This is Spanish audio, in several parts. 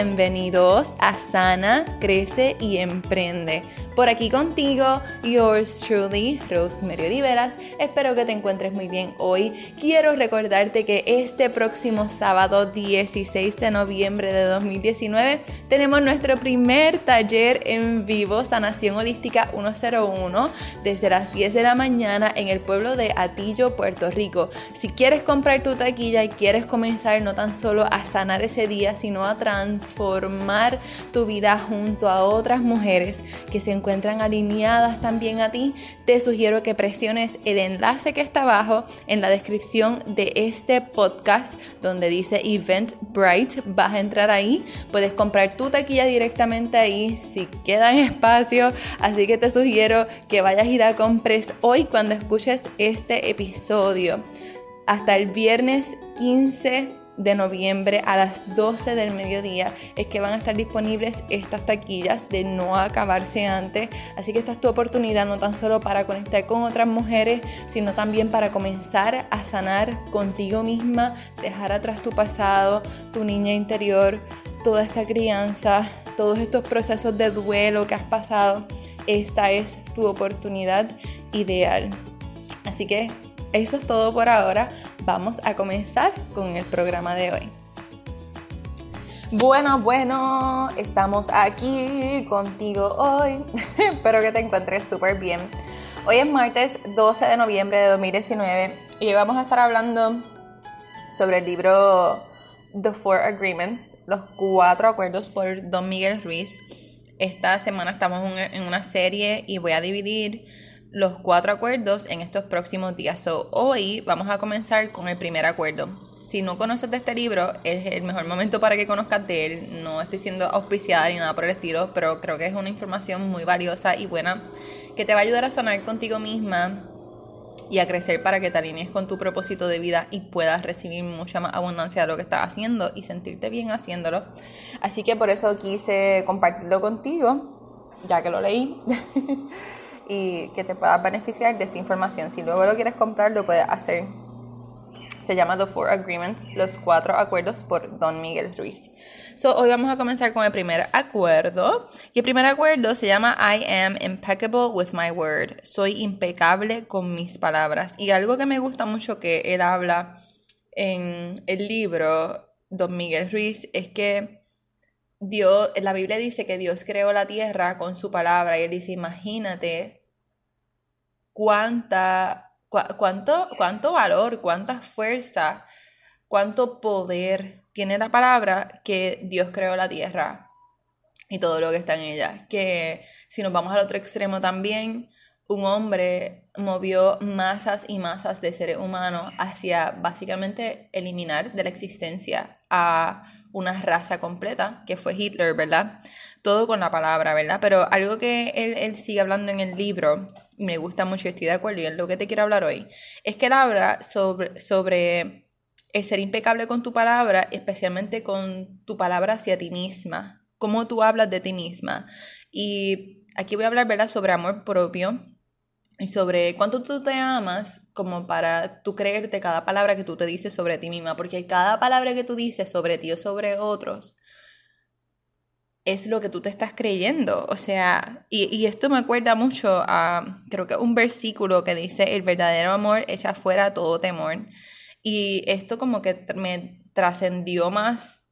Bienvenidos a Sana, Crece y Emprende. Por aquí contigo, yours truly, Rosemary Oliveras. Espero que te encuentres muy bien hoy. Quiero recordarte que este próximo sábado 16 de noviembre de 2019 tenemos nuestro primer taller en vivo, Sanación Holística 101, desde las 10 de la mañana en el pueblo de Atillo, Puerto Rico. Si quieres comprar tu taquilla y quieres comenzar no tan solo a sanar ese día, sino a transformar tu vida junto a otras mujeres que se encuentran alineadas también a ti, te sugiero que presiones el enlace que está abajo en la descripción de este podcast donde dice Event Bright. Vas a entrar ahí, puedes comprar tu taquilla directamente ahí si queda en espacio. Así que te sugiero que vayas y la compres hoy cuando escuches este episodio. Hasta el viernes 15 de noviembre a las 12 del mediodía es que van a estar disponibles estas taquillas de no acabarse antes. Así que esta es tu oportunidad no tan solo para conectar con otras mujeres, sino también para comenzar a sanar contigo misma, dejar atrás tu pasado, tu niña interior, toda esta crianza, todos estos procesos de duelo que has pasado. Esta es tu oportunidad ideal. Así que eso es todo por ahora. Vamos a comenzar con el programa de hoy. Bueno, bueno, estamos aquí contigo hoy. Espero que te encuentres súper bien. Hoy es martes 12 de noviembre de 2019 y vamos a estar hablando sobre el libro The Four Agreements, los cuatro acuerdos por Don Miguel Ruiz. Esta semana estamos en una serie y voy a dividir los cuatro acuerdos en estos próximos días. hoy vamos a comenzar con el primer acuerdo. Si no conoces de este libro, es el mejor momento para que conozcas de él. No estoy siendo auspiciada ni nada por el estilo, pero creo que es una información muy valiosa y buena que te va a ayudar a sanar contigo misma y a crecer para que te alinees con tu propósito de vida y puedas recibir mucha más abundancia de lo que estás haciendo y sentirte bien haciéndolo. Así que por eso quise compartirlo contigo, ya que lo leí. y que te puedas beneficiar de esta información. Si luego lo quieres comprar, lo puedes hacer. Se llama The Four Agreements, los cuatro acuerdos por Don Miguel Ruiz. So, hoy vamos a comenzar con el primer acuerdo. Y el primer acuerdo se llama I am impeccable with my word. Soy impecable con mis palabras. Y algo que me gusta mucho que él habla en el libro Don Miguel Ruiz es que Dios, la Biblia dice que Dios creó la tierra con su palabra y él dice, imagínate cuánta, cuánto, cuánto valor, cuánta fuerza, cuánto poder tiene la palabra que Dios creó la tierra y todo lo que está en ella. Que si nos vamos al otro extremo también, un hombre movió masas y masas de seres humanos hacia básicamente eliminar de la existencia a una raza completa, que fue Hitler, ¿verdad? Todo con la palabra, ¿verdad? Pero algo que él, sigue hablando en el libro, me gusta mucho estoy de acuerdo, y es lo que te quiero hablar hoy, es que él habla sobre, sobre el ser impecable con tu palabra, especialmente con tu palabra hacia ti misma, cómo tú hablas de ti misma. Y aquí voy a hablar, ¿verdad?, sobre amor propio y sobre cuánto tú te amas como para tú creerte cada palabra que tú te dices sobre ti misma, porque cada palabra que tú dices sobre ti o sobre otros es lo que tú te estás creyendo. O sea, y, esto me acuerda mucho a, creo que un versículo que dice, el verdadero amor echa fuera todo temor. Y esto como que me trascendió más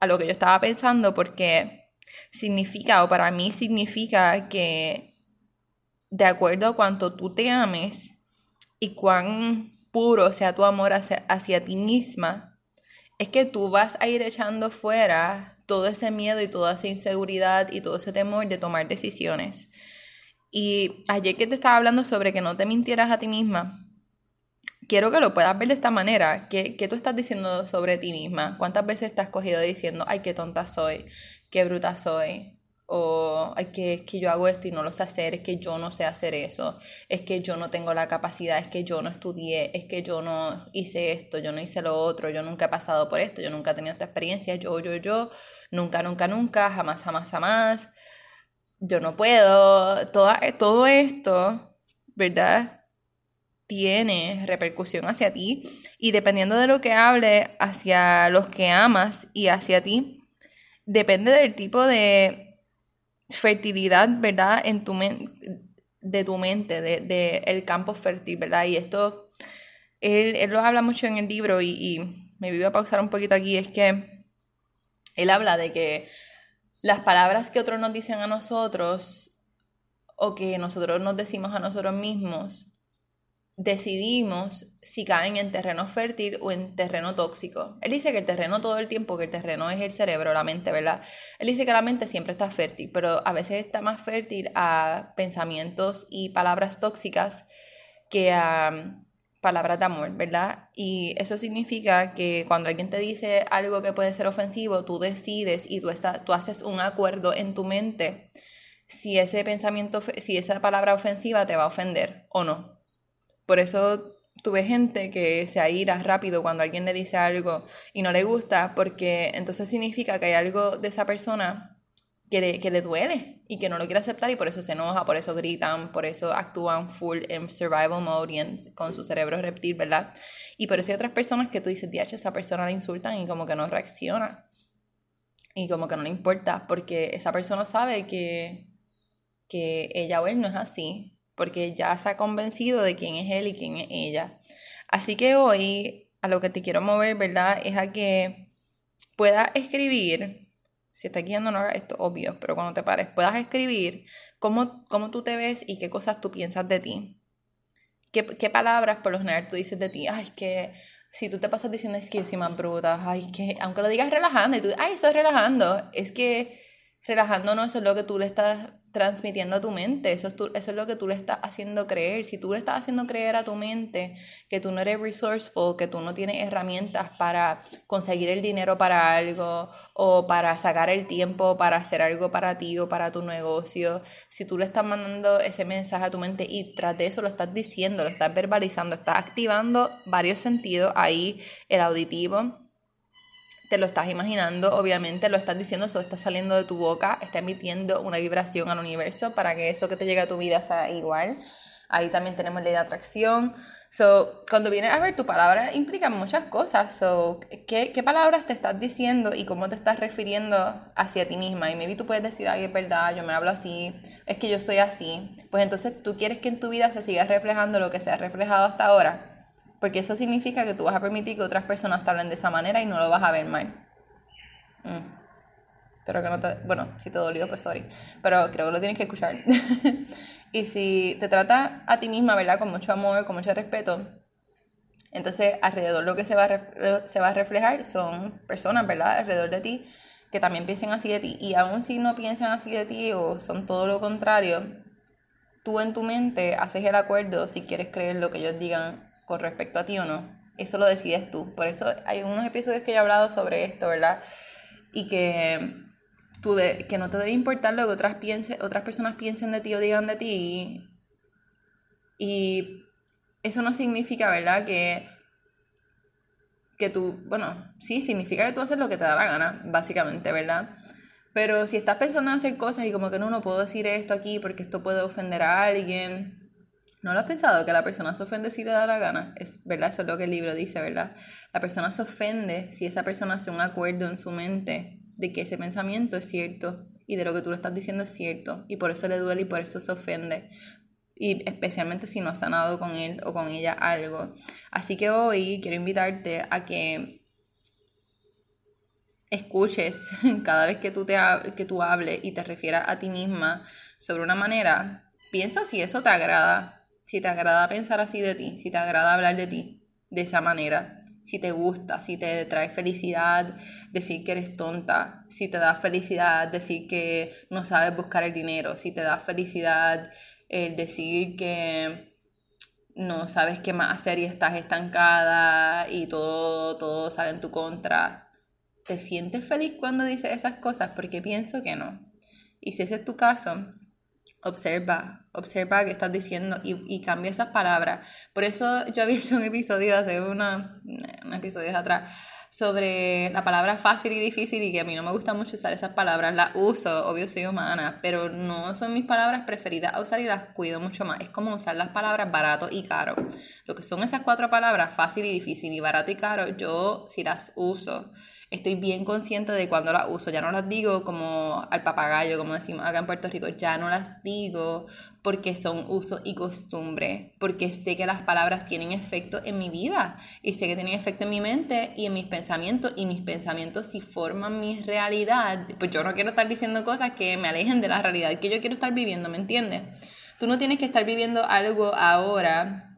a lo que yo estaba pensando porque significa, o para mí significa que de acuerdo a cuánto tú te ames y cuán puro sea tu amor hacia, ti misma, es que tú vas a ir echando fuera todo ese miedo y toda esa inseguridad y todo ese temor de tomar decisiones. Y ayer que te estaba hablando sobre que no te mintieras a ti misma, quiero que lo puedas ver de esta manera. ¿Qué, ¿Qué, tú estás diciendo sobre ti misma? ¿Cuántas veces estás cogido diciendo, ay, qué tonta soy, qué bruta soy, o es que, es que yo hago esto y no lo sé hacer, es que yo no sé hacer eso, es que yo no tengo la capacidad, es que yo no estudié, es que yo no hice esto, yo no hice lo otro, yo nunca he pasado por esto, yo nunca he tenido esta experiencia, yo, yo, yo, nunca, nunca, nunca, jamás, jamás, jamás, yo no puedo, Toda, todo esto, ¿verdad? tiene repercusión hacia ti y dependiendo de lo que hable hacia los que amas y hacia ti, depende del tipo de fertilidad, ¿verdad? En tu de tu mente, del de, el campo fértil, ¿verdad? Y esto, él, él, lo habla mucho en el libro y, y me voy a pausar un poquito aquí, es que él habla de que las palabras que otros nos dicen a nosotros o que nosotros nos decimos a nosotros mismos, decidimos si caen en terreno fértil o en terreno tóxico. Él dice que el terreno todo el tiempo, que el terreno es el cerebro, la mente, ¿verdad? Él dice que la mente siempre está fértil, pero a veces está más fértil a pensamientos y palabras tóxicas que a palabras de amor, ¿verdad? Y eso significa que cuando alguien te dice algo que puede ser ofensivo, tú decides y tú, tú haces un acuerdo en tu mente si ese pensamiento, si esa palabra ofensiva te va a ofender o no. Por eso tuve gente que se aira rápido cuando alguien le dice algo y no le gusta, porque entonces significa que hay algo de esa persona que le, que le duele y que no lo quiere aceptar y por eso se enoja, por eso gritan, por eso actúan full en survival mode y con su cerebro reptil, ¿verdad? Y por eso hay otras personas que tú dices, DH, esa persona la insultan y como que no reacciona. Y como que no le importa, porque esa persona sabe que, que ella o él no es así, porque ya se ha convencido de quién es él y quién es ella. Así que hoy a lo que te quiero mover, ¿verdad? Es a que puedas escribir si estás guiando, no hagas esto, obvio, pero cuando te pares, puedas escribir cómo, cómo tú te ves y qué cosas tú piensas de ti. ¿Qué, ¿Qué, palabras por lo general tú dices de ti? Ay, que si tú te pasas diciendo es que yo soy más ay, que aunque lo digas relajando y tú, ay, eso es relajando, es que relajando no, eso es lo que tú le estás transmitiendo a tu mente. Eso es, eso es lo que tú le estás haciendo creer. Si tú le estás haciendo creer a tu mente que tú no eres resourceful, que tú no tienes herramientas para conseguir el dinero para algo o para sacar el tiempo para hacer algo para ti o para tu negocio, si tú le estás mandando ese mensaje a tu mente y tras de eso lo estás diciendo, lo estás verbalizando, estás activando varios sentidos ahí, el auditivo te lo estás imaginando, obviamente lo estás diciendo, eso está saliendo de tu boca, está emitiendo una vibración al universo para que eso que te llegue a tu vida sea igual. Ahí también tenemos ley de atracción. So, cuando vienes a ver tu palabra implica muchas cosas. So, ¿qué, ¿qué, palabras te estás diciendo y cómo te estás refiriendo hacia ti misma? Y maybe tú puedes decir, ay, es verdad, yo me hablo así, es que yo soy así. Pues entonces tú quieres que en tu vida se siga reflejando lo que se ha reflejado hasta ahora. Porque eso significa que tú vas a permitir que otras personas te hablen de esa manera y no lo vas a ver mal. Mm. Pero que no te... Bueno, si te dolió, pues sorry. Pero creo que lo tienes que escuchar. y si te trata a ti misma, ¿verdad? Con mucho amor, con mucho respeto, entonces alrededor lo que se va, a se va a reflejar son personas, ¿verdad? Alrededor de ti que también piensen así de ti. Y aun si no piensan así de ti o son todo lo contrario, tú en tu mente haces el acuerdo si quieres creer lo que ellos digan con respecto a ti o no. Eso lo decides tú. Por eso hay unos episodios que yo he hablado sobre esto, ¿verdad? Y que, tú de, que no te debe importar lo que otras, piense, otras personas piensen de ti o digan de ti. Y eso no significa, ¿verdad? Que, que tú, bueno, sí, significa que tú haces lo que te da la gana, básicamente, ¿verdad? Pero si estás pensando en hacer cosas y como que no, no puedo decir esto aquí porque esto puede ofender a alguien, ¿No lo has pensado? Que la persona se ofende si le da la gana. Es verdad, eso es lo que el libro dice, ¿verdad? La persona se ofende si esa persona hace un acuerdo en su mente de que ese pensamiento es cierto y de lo que tú le estás diciendo es cierto y por eso le duele y por eso se ofende. Y especialmente si no has sanado con él o con ella algo. Así que hoy quiero invitarte a que escuches cada vez que tú, te, que tú hables y te refieras a ti misma sobre una manera, piensa si eso te agrada si te agrada pensar así de ti, si te agrada hablar de ti de esa manera, si te gusta, si te trae felicidad decir que eres tonta, si te da felicidad decir que no sabes buscar el dinero, si te da felicidad decir que no sabes qué más hacer y estás estancada y todo, todo sale en tu contra. ¿Te sientes feliz cuando dices esas cosas? Porque pienso que no. Y si ese es tu caso, observa, observa qué estás diciendo y, y, cambia esas palabras. Por eso yo había hecho un episodio hace una, unos episodios atrás sobre la palabra fácil y difícil y que a mí no me gusta mucho usar esas palabras, las uso, obvio soy humana, pero no son mis palabras preferidas a usar y las cuido mucho más. Es como usar las palabras barato y caro. Lo que son esas cuatro palabras, fácil y difícil y barato y caro, yo si las uso estoy bien consciente de cuando las uso. Ya no las digo como al papagayo, como decimos acá en Puerto Rico. Ya no las digo porque son uso y costumbre. Porque sé que las palabras tienen efecto en mi vida. Y sé que tienen efecto en mi mente y en mis pensamientos. Y mis pensamientos si forman mi realidad. Pues yo no quiero estar diciendo cosas que me alejen de la realidad que yo quiero estar viviendo, ¿me entiendes? Tú no tienes que estar viviendo algo ahora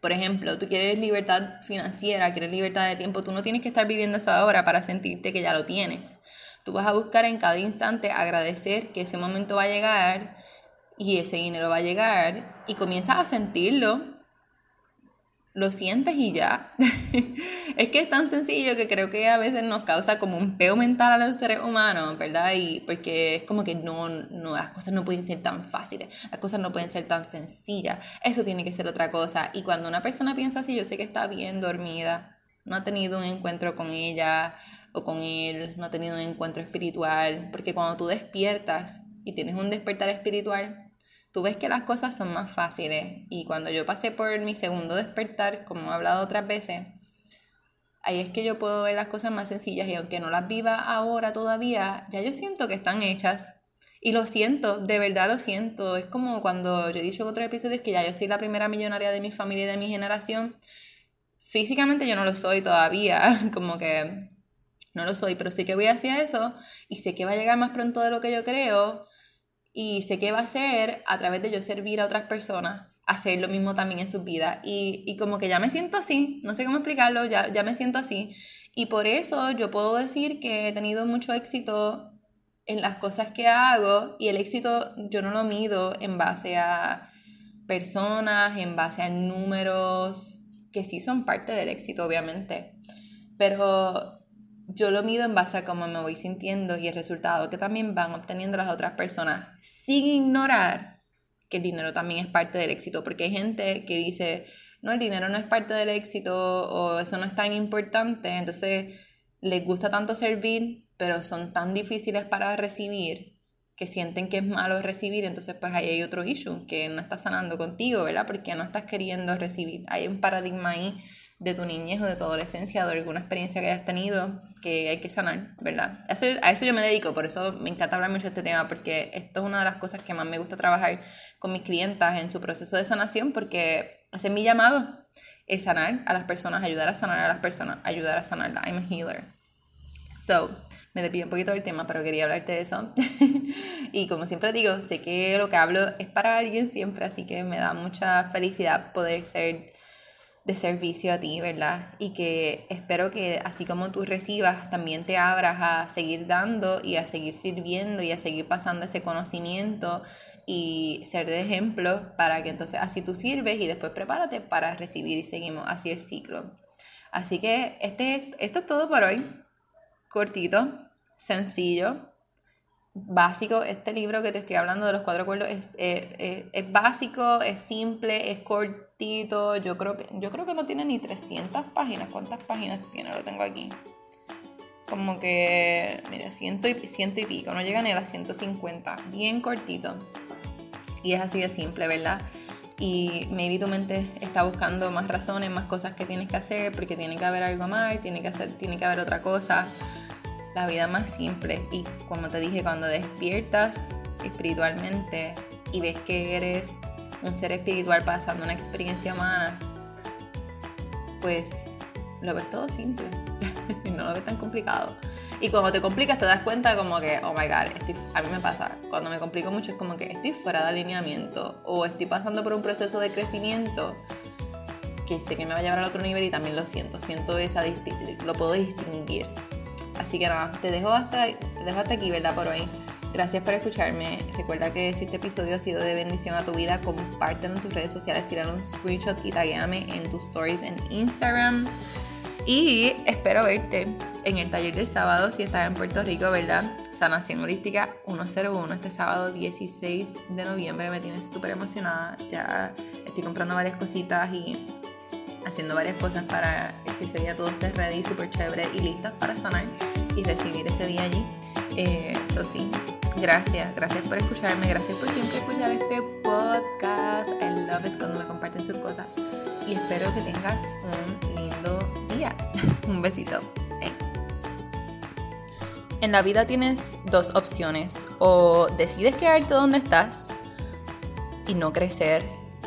por ejemplo, tú quieres libertad financiera, quieres libertad de tiempo, tú no tienes que estar viviendo eso ahora para sentirte que ya lo tienes. Tú vas a buscar en cada instante agradecer que ese momento va a llegar y ese dinero va a llegar y comienzas a sentirlo lo sientes y ya. es que es tan sencillo que creo que a veces nos causa como un peo mental a los seres humanos, ¿verdad? Y porque es como que no, no, las cosas no pueden ser tan fáciles, las cosas no pueden ser tan sencillas, eso tiene que ser otra cosa. Y cuando una persona piensa así, yo sé que está bien dormida, no ha tenido un encuentro con ella o con él, no ha tenido un encuentro espiritual, porque cuando tú despiertas y tienes un despertar espiritual, tú ves que las cosas son más fáciles. Y cuando yo pasé por mi segundo despertar, como he hablado otras veces, ahí es que yo puedo ver las cosas más sencillas y aunque no las viva ahora todavía, ya yo siento que están hechas. Y lo siento, de verdad lo siento. Es como cuando yo he dicho en otros episodios que ya yo soy la primera millonaria de mi familia y de mi generación. Físicamente yo no lo soy todavía, como que no lo soy, pero sí que voy hacia eso y sé que va a llegar más pronto de lo que yo creo y sé que va a ser a través de yo servir a otras personas, hacer lo mismo también en su vida. Y, y como que ya me siento así, no sé cómo explicarlo, ya, ya me siento así. Y por eso yo puedo decir que he tenido mucho éxito en las cosas que hago y el éxito yo no lo mido en base a personas, en base a números, que sí son parte del éxito, obviamente. Pero yo lo mido en base a cómo me voy sintiendo y el resultado que también van obteniendo las otras personas, sin ignorar que el dinero también es parte del éxito, porque hay gente que dice, no, el dinero no es parte del éxito o eso no es tan importante, entonces les gusta tanto servir, pero son tan difíciles para recibir que sienten que es malo recibir, entonces pues ahí hay otro issue, que no está sanando contigo, ¿verdad? Porque no estás queriendo recibir. Hay un paradigma ahí de tu niñez o de tu adolescencia de alguna experiencia que hayas tenido que hay que sanar, ¿verdad? A eso yo me dedico, por eso me encanta hablar mucho de este tema, porque esto es una de las cosas que más me gusta trabajar con mis clientas en su proceso de sanación, porque ese es mi llamado, es sanar a las personas, ayudar a sanar a las personas, ayudar a sanarla. I'm a healer. So, me despido un poquito del tema, pero quería hablarte de eso. y como siempre digo, sé que lo que hablo es para alguien siempre, así que me da mucha felicidad poder ser de servicio a ti, ¿verdad? Y que espero que así como tú recibas, también te abras a seguir dando y a seguir sirviendo y a seguir pasando ese conocimiento y ser de ejemplo para que entonces así tú sirves y después prepárate para recibir y seguimos así el ciclo. Así que este, esto es todo por hoy. Cortito, sencillo, básico. Este libro que te estoy hablando de los cuatro acuerdos es, es, básico, es simple, es cortito. Yo creo, que, yo creo que no tiene ni 300 páginas. ¿Cuántas páginas tiene? Lo tengo aquí. Como que, mira, ciento y, ciento y pico. No llega ni a las 150. Bien cortito. Y es así de simple, ¿verdad? y maybe tu mente está buscando más razones, más cosas que tienes que hacer, porque tiene que haber algo más, tiene que, hacer, tiene que haber otra cosa la vida más simple. Y como te dije, cuando despiertas espiritualmente y ves que eres un ser espiritual pasando una experiencia humana, pues lo ves todo simple. no lo ves tan complicado. Y cuando te complicas te das cuenta como que, oh my god, a mí me pasa, cuando me complico mucho es como que estoy fuera de alineamiento o estoy pasando por un proceso de crecimiento que sé que me va a llevar al otro nivel y también lo siento, siento esa lo puedo distinguir. Así que nada, te dejo hasta, te dejo hasta aquí, ¿verdad? Por hoy. Gracias por escucharme. Recuerda que si este episodio ha sido de bendición a tu vida, compártelo en tus redes sociales, tirar un screenshot y taguéame en tus stories en Instagram. Y espero verte en el taller del sábado si estás en Puerto Rico, ¿verdad? Sanación Holística 101 este sábado 16 de noviembre. Me tienes súper emocionada. Ya estoy comprando varias cositas y haciendo varias cosas para que ese día todo esté ready, súper chévere y listas para sanar y recibir ese día allí. Eso eh, sí, gracias, gracias por escucharme, gracias por siempre escuchar este podcast. I love it cuando me comparten sus cosas. Y espero que tengas un lindo día. un besito. En la vida tienes dos opciones. O decides quedarte donde estás y no crecer